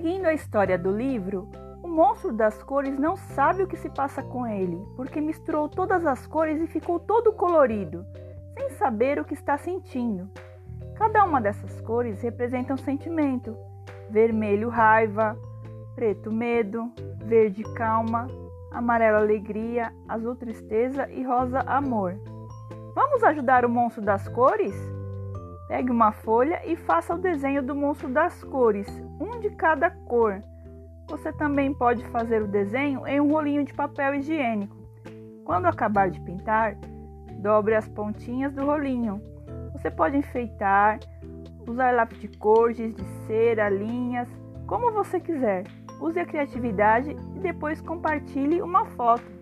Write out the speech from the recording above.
Seguindo a história do livro, o monstro das cores não sabe o que se passa com ele, porque misturou todas as cores e ficou todo colorido, sem saber o que está sentindo. Cada uma dessas cores representa um sentimento: vermelho, raiva, preto, medo, verde, calma, amarelo, alegria, azul, tristeza e rosa, amor. Vamos ajudar o monstro das cores? Pegue uma folha e faça o desenho do monstro das cores, de cada cor. Você também pode fazer o desenho em um rolinho de papel higiênico. Quando acabar de pintar, dobre as pontinhas do rolinho. Você pode enfeitar, usar lápis de cor, giz de cera, linhas, como você quiser. Use a criatividade e depois compartilhe uma foto.